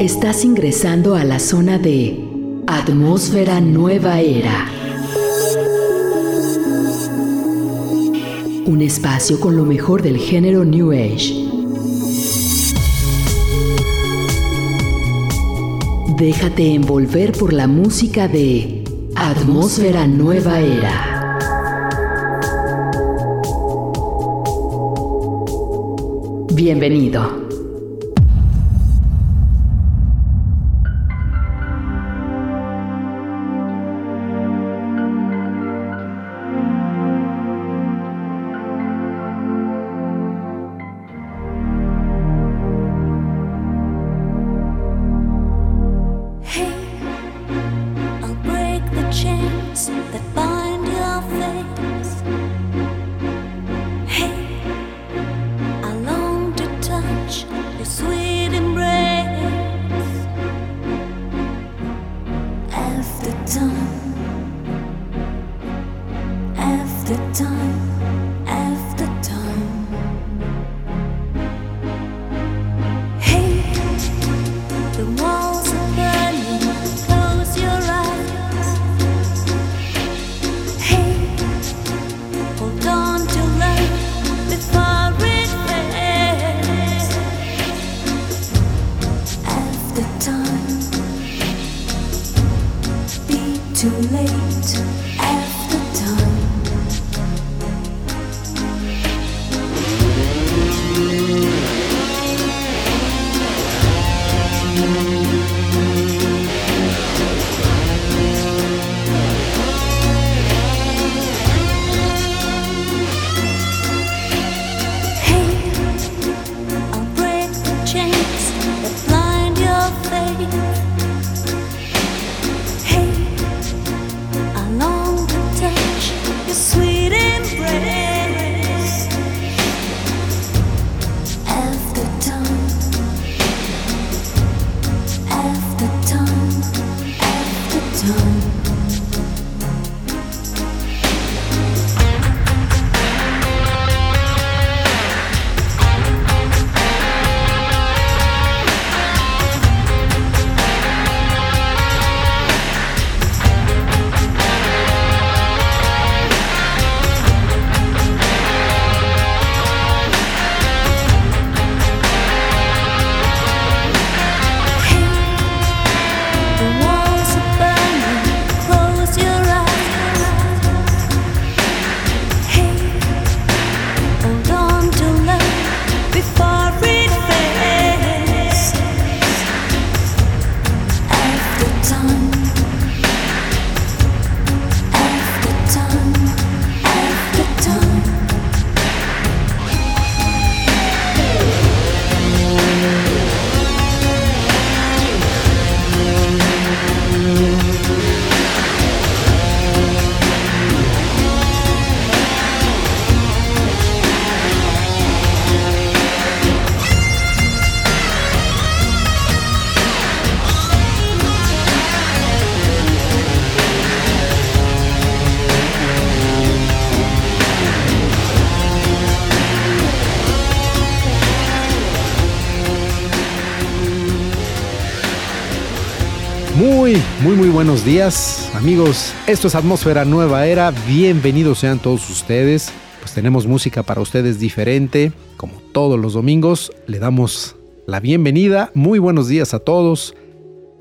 Estás ingresando a la zona de Atmósfera Nueva Era. Un espacio con lo mejor del género New Age. Déjate envolver por la música de Atmósfera Nueva Era. Bienvenido. Muy días amigos, esto es Atmósfera Nueva Era, bienvenidos sean todos ustedes, pues tenemos música para ustedes diferente, como todos los domingos, le damos la bienvenida, muy buenos días a todos,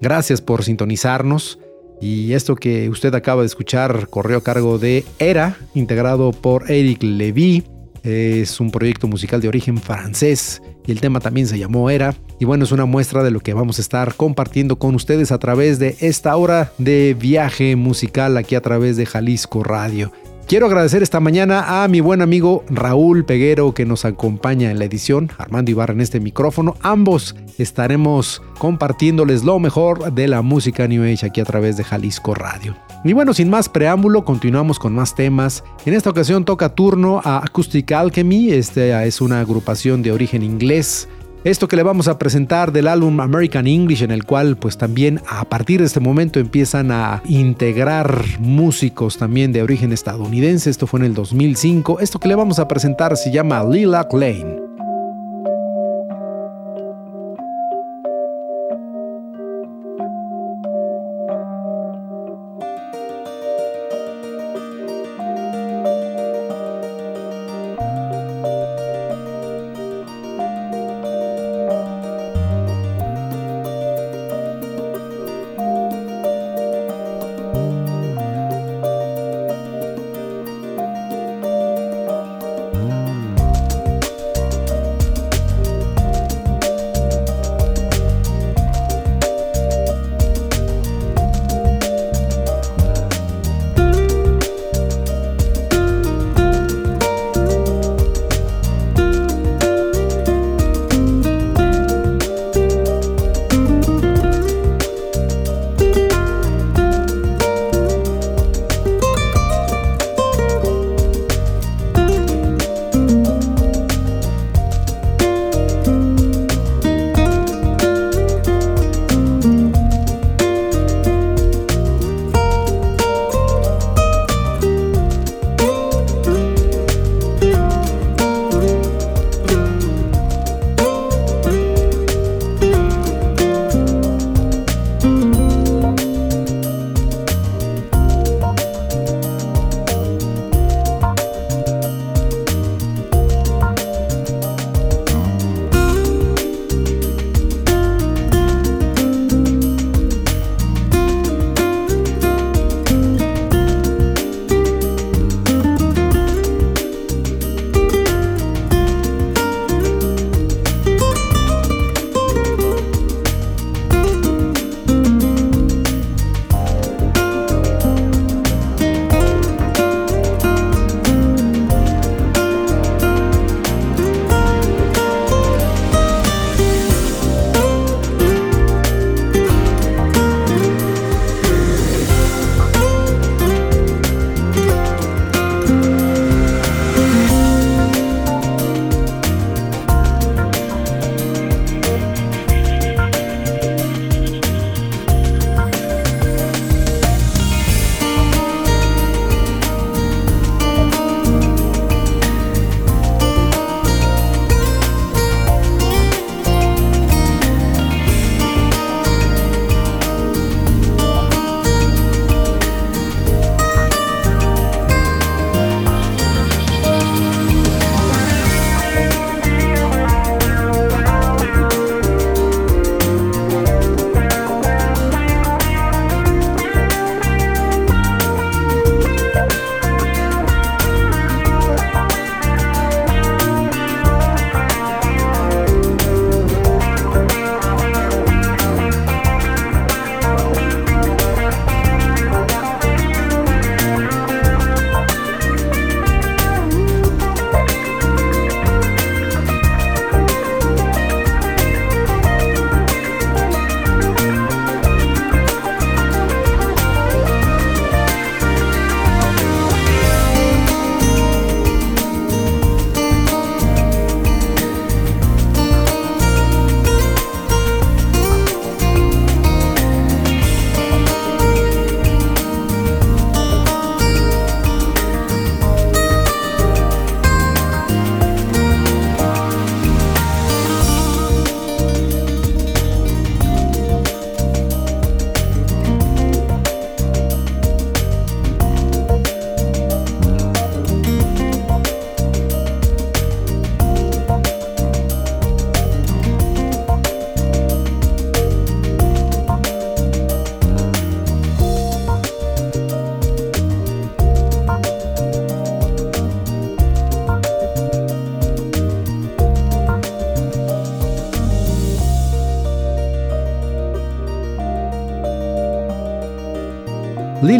gracias por sintonizarnos. Y esto que usted acaba de escuchar corrió a cargo de Era, integrado por Eric Levy, es un proyecto musical de origen francés y el tema también se llamó Era. Y bueno, es una muestra de lo que vamos a estar compartiendo con ustedes a través de esta hora de viaje musical aquí a través de Jalisco Radio. Quiero agradecer esta mañana a mi buen amigo Raúl Peguero que nos acompaña en la edición, Armando Ibarra en este micrófono. Ambos estaremos compartiéndoles lo mejor de la música New Age aquí a través de Jalisco Radio. Y bueno, sin más preámbulo, continuamos con más temas. En esta ocasión toca turno a Acoustic Alchemy, esta es una agrupación de origen inglés. Esto que le vamos a presentar del álbum American English, en el cual pues también a partir de este momento empiezan a integrar músicos también de origen estadounidense. Esto fue en el 2005. Esto que le vamos a presentar se llama Lilac Lane.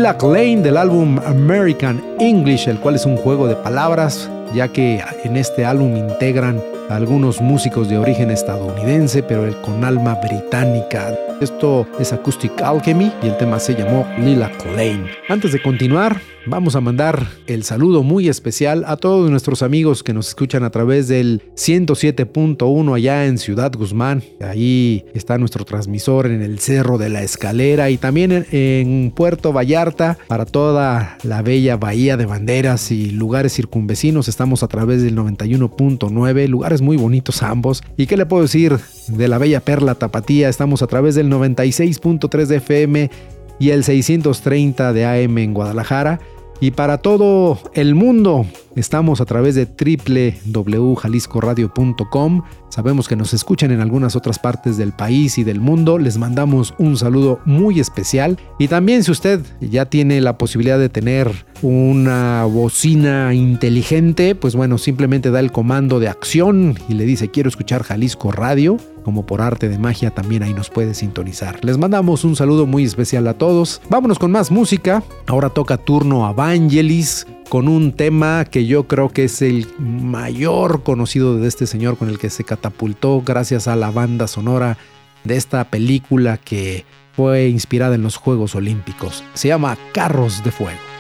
Lilac Lane del álbum American English, el cual es un juego de palabras, ya que en este álbum integran algunos músicos de origen estadounidense, pero con alma británica. Esto es Acoustic Alchemy y el tema se llamó Lilac Lane. Antes de continuar, Vamos a mandar el saludo muy especial a todos nuestros amigos que nos escuchan a través del 107.1 allá en Ciudad Guzmán. Ahí está nuestro transmisor en el Cerro de la Escalera y también en, Puerto Vallarta para toda la bella bahía de banderas y lugares circunvecinos. Estamos a través del 91.9, lugares muy bonitos ambos. ¿Y qué le puedo decir de la bella perla tapatía? Estamos a través del 96.3 de FM y el 630 de AM en Guadalajara. Y para todo el mundo, estamos a través de www.jaliscoradio.com. Sabemos que nos escuchan en algunas otras partes del país y del mundo. Les mandamos un saludo muy especial. Y también si usted ya tiene la posibilidad de tener una bocina inteligente, pues bueno, simplemente da el comando de acción y le dice quiero escuchar Jalisco Radio como por arte de magia también ahí nos puede sintonizar. Les mandamos un saludo muy especial a todos. Vámonos con más música. Ahora toca turno a Vangelis con un tema que yo creo que es el mayor conocido de este señor con el que se catapultó gracias a la banda sonora de esta película que fue inspirada en los Juegos Olímpicos. Se llama Carros de Fuego.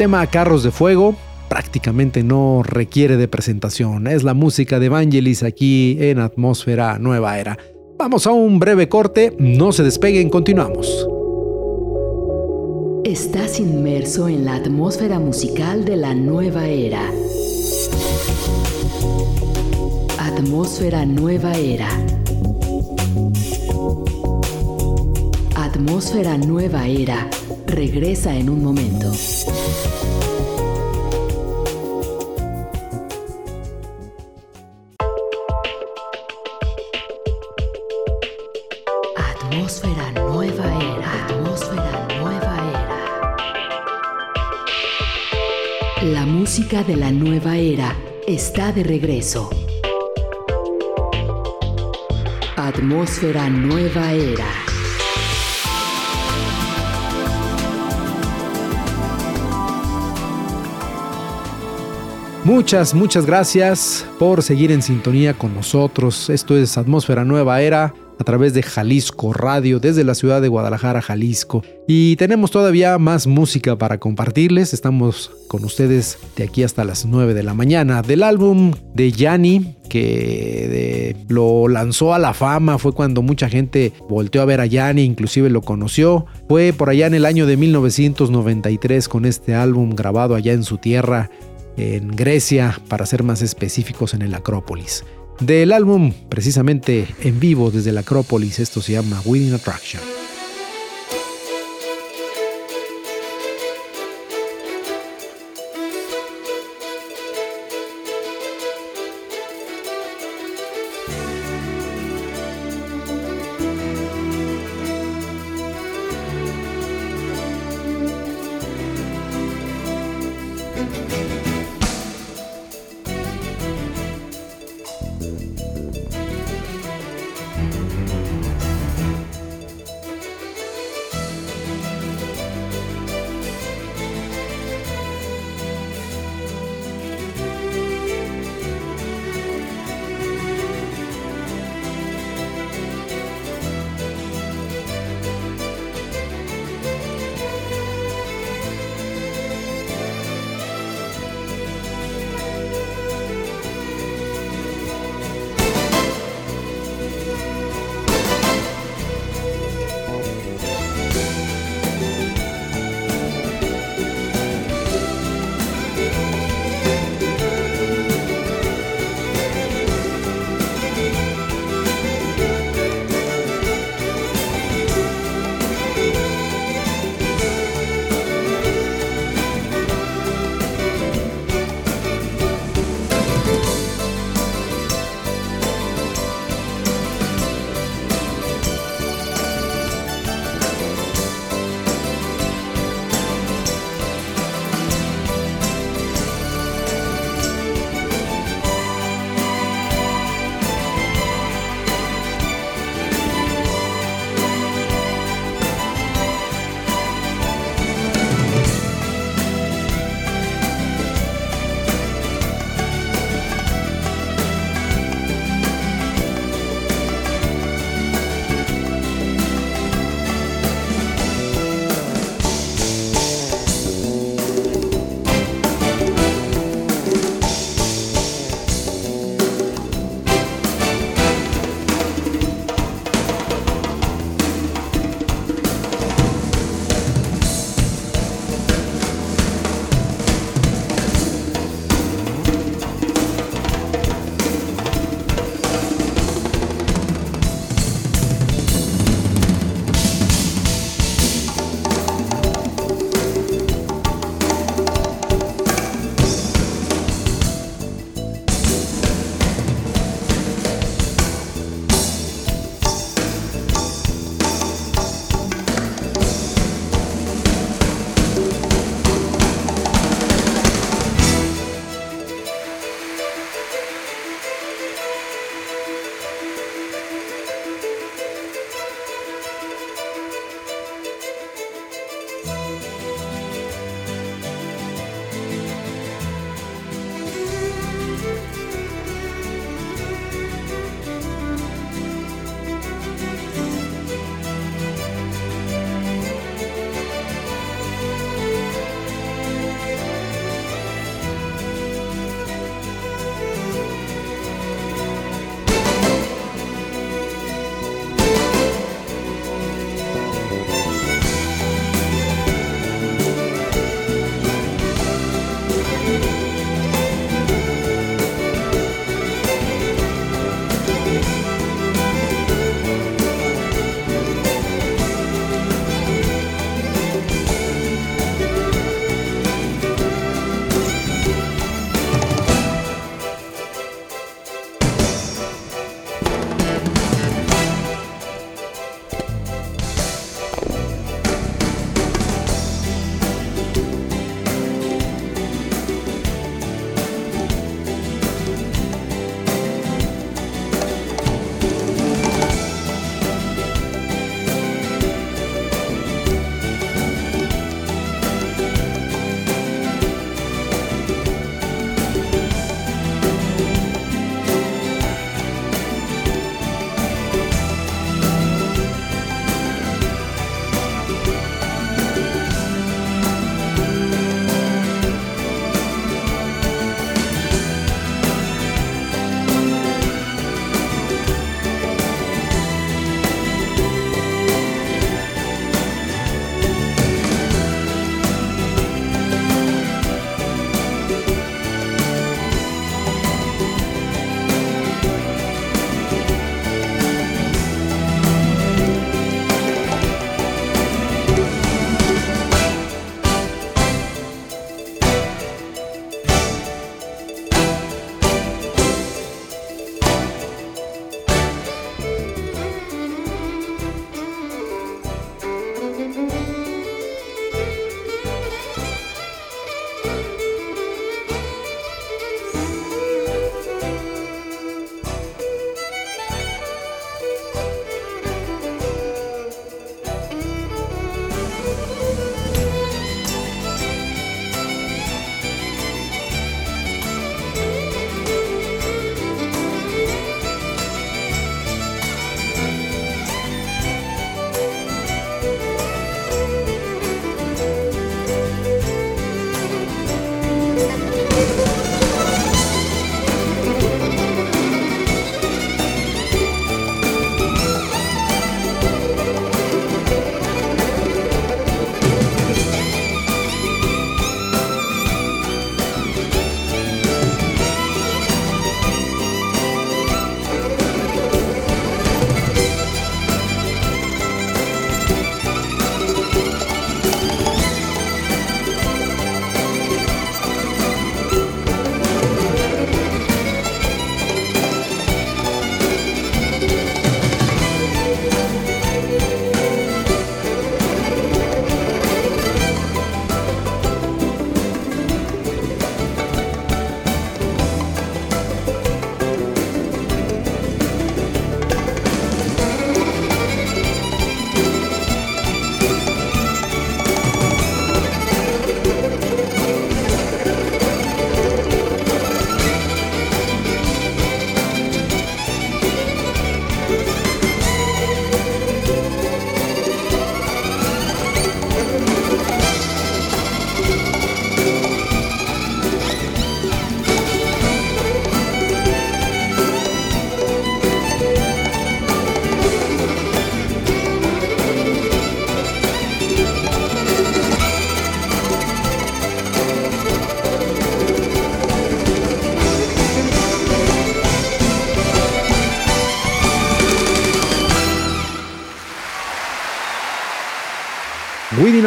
Tema Carros de Fuego prácticamente no requiere de presentación. Es la música de Vangelis aquí en Atmósfera Nueva Era. Vamos a un breve corte, no se despeguen, continuamos. Estás inmerso en la atmósfera musical de la nueva era. Atmósfera Nueva Era. Atmósfera Nueva Era regresa en un momento. Atmósfera Nueva Era. Atmósfera Nueva Era. La música de la nueva era está de regreso. Atmósfera Nueva Era. Muchas, muchas gracias por seguir en sintonía con nosotros. Esto es Atmósfera Nueva Era a través de Jalisco Radio desde la ciudad de Guadalajara, Jalisco. Y tenemos todavía más música para compartirles. Estamos con ustedes de aquí hasta las 9 de la mañana. Del álbum de Yanni, que lo lanzó a la fama, fue cuando mucha gente volteó a ver a Yanni, inclusive lo conoció. Fue por allá en el año de 1993 con este álbum grabado allá en su tierra en Grecia, para ser más específicos en el Acrópolis. Del álbum, precisamente en vivo desde el Acrópolis, esto se llama Winning Attraction.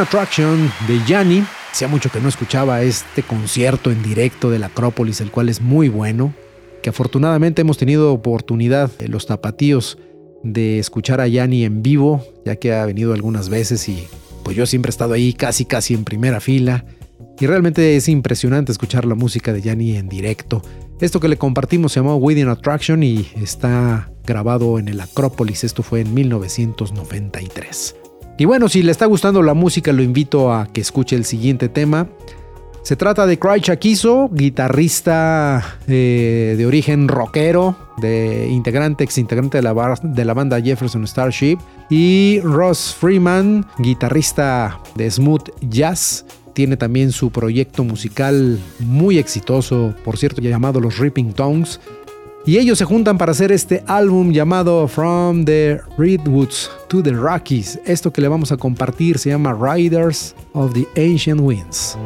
Attraction de Yanni. Hacía mucho que no escuchaba este concierto en directo del Acrópolis, el cual es muy bueno. Que afortunadamente hemos tenido oportunidad, de los tapatíos, de escuchar a Yanni en vivo, ya que ha venido algunas veces y pues yo siempre he estado ahí casi casi en primera fila. Y realmente es impresionante escuchar la música de Yanni en directo. Esto que le compartimos se llamó Within Attraction y está grabado en el Acrópolis. Esto fue en 1993. Y bueno, si le está gustando la música, lo invito a que escuche el siguiente tema. Se trata de Cry Chaquizo, guitarrista eh, de origen rockero, de integrante, ex integrante de la, de la banda Jefferson Starship, y Ross Freeman, guitarrista de smooth jazz. Tiene también su proyecto musical muy exitoso, por cierto, llamado Los Ripping Tongues. Y ellos se juntan para hacer este álbum llamado From the Redwoods to the Rockies. Esto que le vamos a compartir se llama Riders of the Ancient Winds.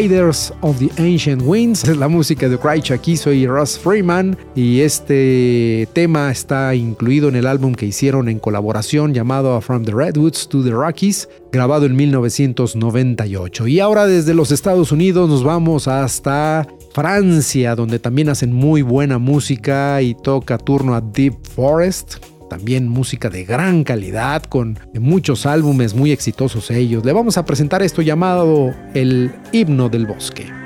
Riders of the Ancient Winds. Es la música de Cry aquí soy Russ Freeman y este tema está incluido en el álbum que hicieron en colaboración llamado From the Redwoods to the Rockies, grabado en 1998. Y ahora desde los Estados Unidos nos vamos hasta Francia, donde también hacen muy buena música y toca turno a Deep Forest también música de gran calidad, con muchos álbumes muy exitosos ellos. Le vamos a presentar esto llamado El himno del bosque.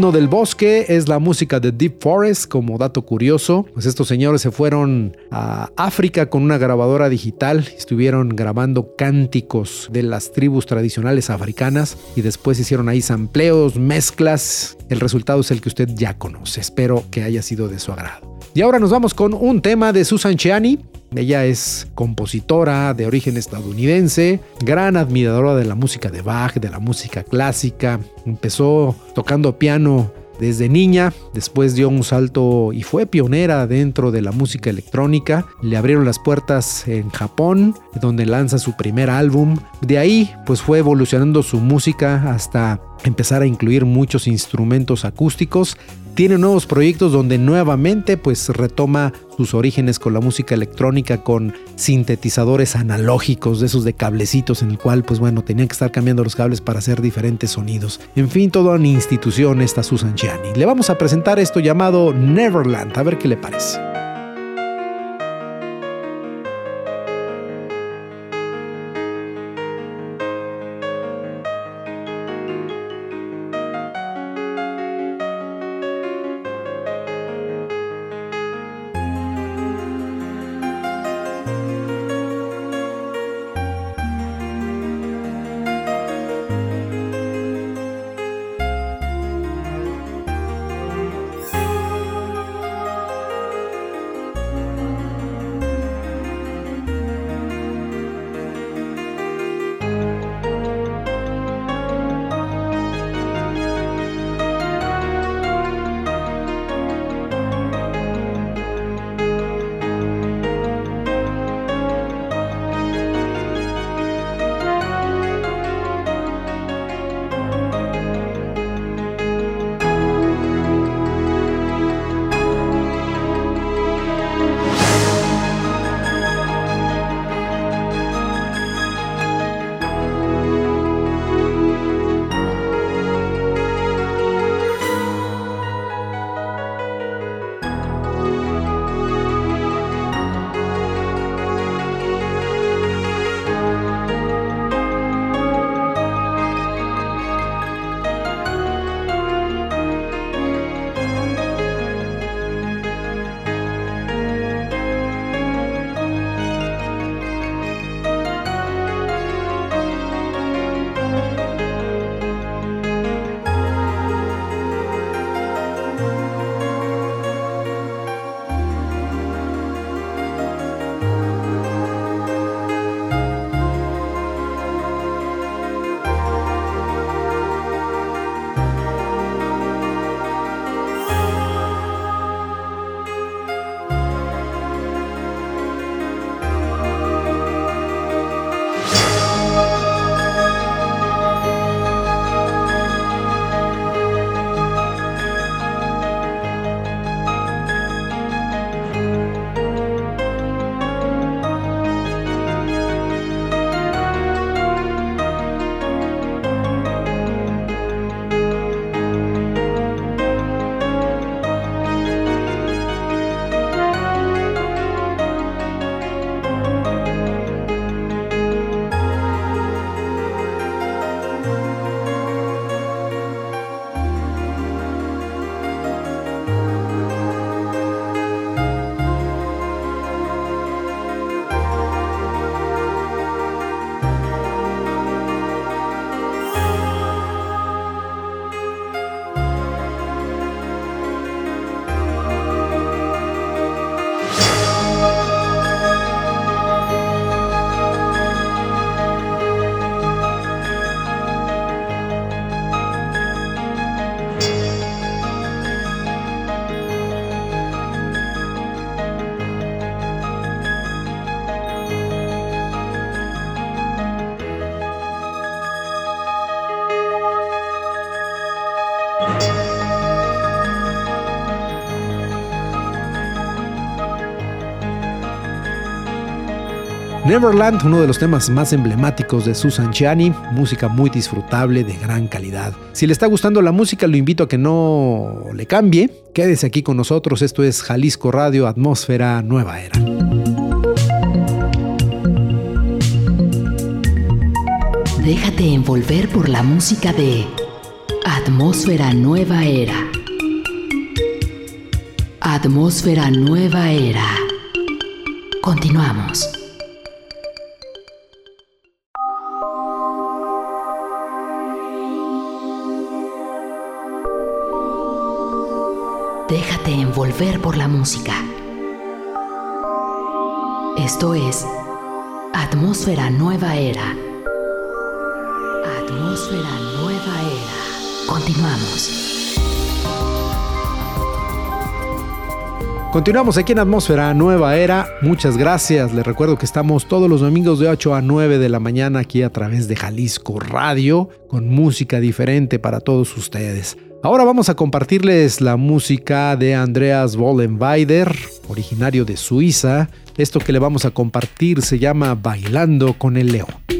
Himno del bosque es la música de Deep Forest, como dato curioso. Pues estos señores se fueron a África con una grabadora digital, estuvieron grabando cánticos de las tribus tradicionales africanas y después hicieron ahí sampleos, mezclas. El resultado es el que usted ya conoce. Espero que haya sido de su agrado. Y ahora nos vamos con un tema de Susan Chiani, ella es compositora de origen estadounidense, gran admiradora de la música de Bach, de la música clásica. Empezó tocando piano desde niña, después dio un salto y fue pionera dentro de la música electrónica. Le abrieron las puertas en Japón, donde lanza su primer álbum. De ahí, pues fue evolucionando su música hasta empezar a incluir muchos instrumentos acústicos tiene nuevos proyectos donde nuevamente pues retoma sus orígenes con la música electrónica con sintetizadores analógicos de esos de cablecitos en el cual pues bueno tenían que estar cambiando los cables para hacer diferentes sonidos. En fin, toda una institución esta Susan Gianni. Le vamos a presentar esto llamado Neverland, a ver qué le parece. Neverland, uno de los temas más emblemáticos de Susan Chiani, música muy disfrutable de gran calidad. Si le está gustando la música, lo invito a que no le cambie. Quédese aquí con nosotros, esto es Jalisco Radio Atmósfera Nueva Era. Déjate envolver por la música de Atmósfera Nueva Era. Atmósfera Nueva Era. Continuamos. Déjate envolver por la música. Esto es Atmósfera Nueva Era. Atmósfera Nueva Era. Continuamos. Continuamos aquí en Atmósfera Nueva Era. Muchas gracias. Les recuerdo que estamos todos los domingos de 8 a 9 de la mañana aquí a través de Jalisco Radio con música diferente para todos ustedes. Ahora vamos a compartirles la música de Andreas Vollenweider, originario de Suiza. Esto que le vamos a compartir se llama Bailando con el León.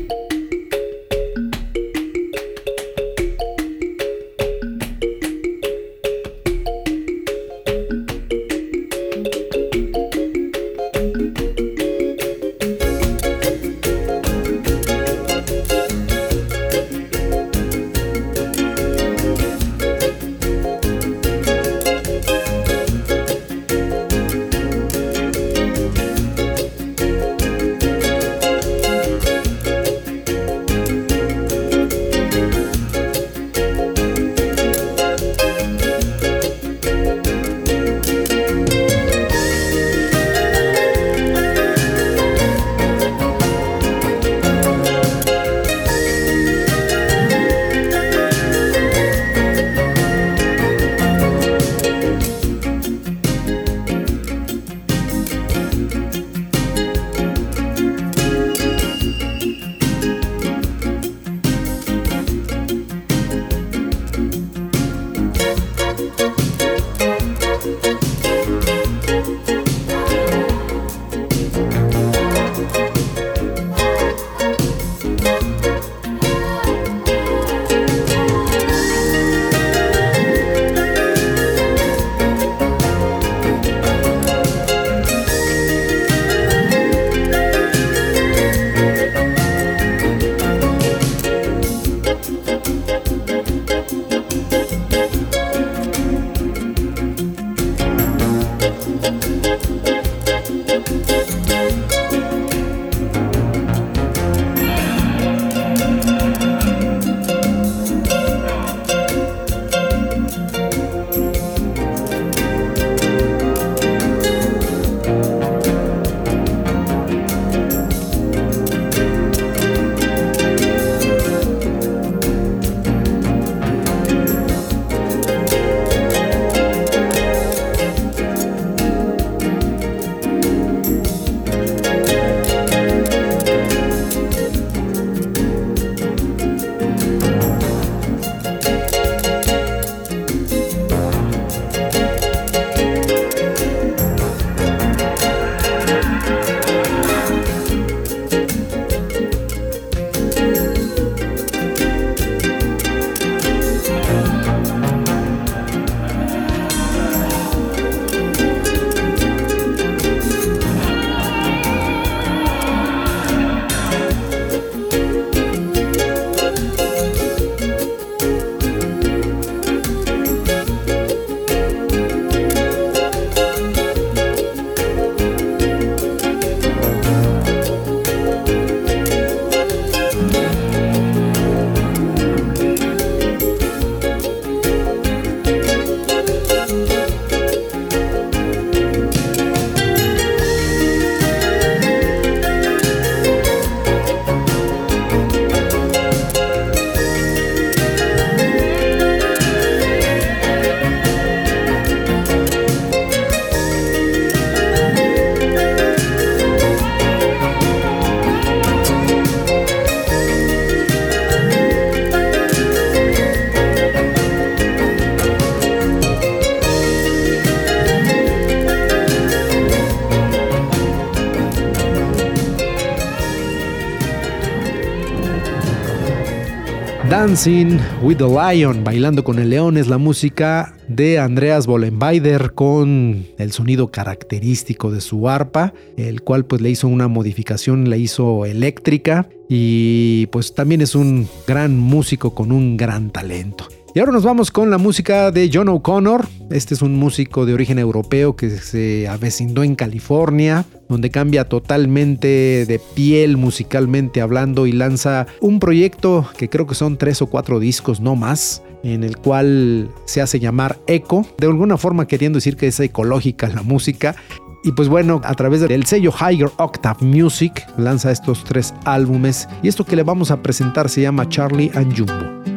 Dancing with the Lion, Bailando con el León, es la música de Andreas Bollenbeider con el sonido característico de su arpa, el cual pues le hizo una modificación, le hizo eléctrica y pues también es un gran músico con un gran talento. Y ahora nos vamos con la música de John O'Connor. Este es un músico de origen europeo que se avecindó en California, donde cambia totalmente de piel musicalmente hablando y lanza un proyecto que creo que son tres o cuatro discos, no más, en el cual se hace llamar Eco, de alguna forma queriendo decir que es ecológica la música. Y pues bueno, a través del sello Higher Octave Music lanza estos tres álbumes y esto que le vamos a presentar se llama Charlie and Jumbo.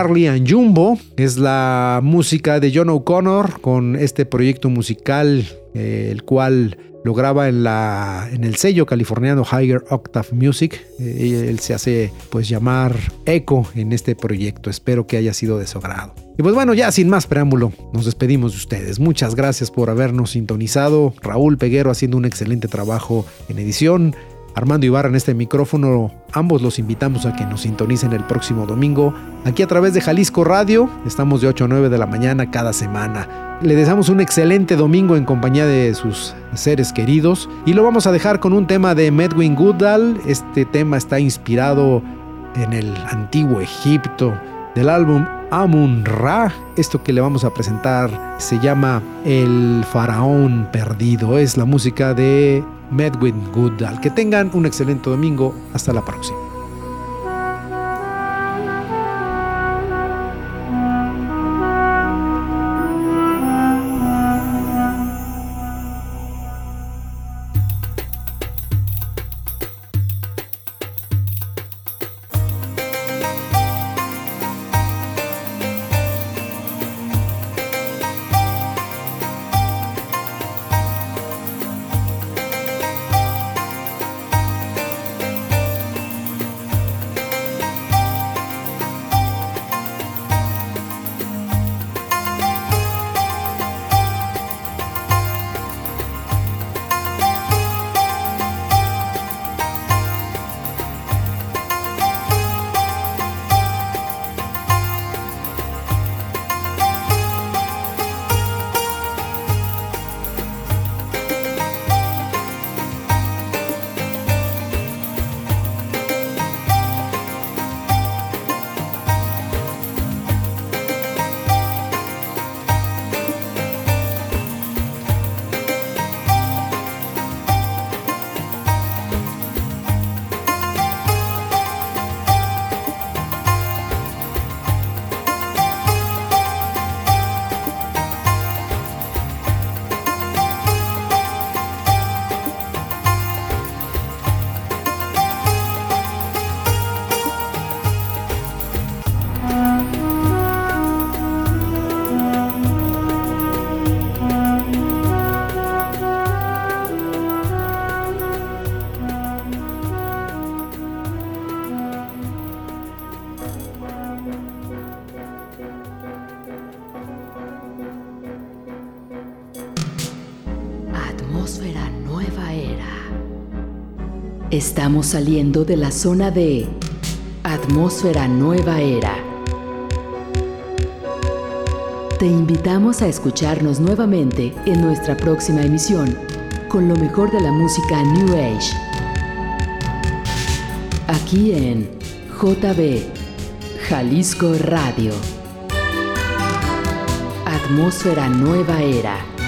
Charlie and Jumbo. Es la música de John O'Connor con este proyecto musical, eh, el cual lo graba en, la, en el sello californiano Higher Octave Music. Eh, él se hace pues llamar Echo en este proyecto. Espero que haya sido de su agrado. Y pues bueno, ya sin más preámbulo, nos despedimos de ustedes. Muchas gracias por habernos sintonizado. Raúl Peguero haciendo un excelente trabajo en edición. Armando Ibarra en este micrófono. Ambos los invitamos a que nos sintonicen el próximo domingo aquí a través de Jalisco Radio. Estamos de 8 a 9 de la mañana cada semana. Le deseamos un excelente domingo en compañía de sus seres queridos y lo vamos a dejar con un tema de Medwin Goodall. Este tema está inspirado en el antiguo Egipto del álbum Amun Ra. Esto que le vamos a presentar se llama El Faraón Perdido. Es la música de Medwin Goodall. Que tengan un excelente domingo. Hasta la próxima. Estamos saliendo de la zona de Atmósfera Nueva Era. Te invitamos a escucharnos nuevamente en nuestra próxima emisión con lo mejor de la música New Age. Aquí en JB Jalisco Radio. Atmósfera Nueva Era.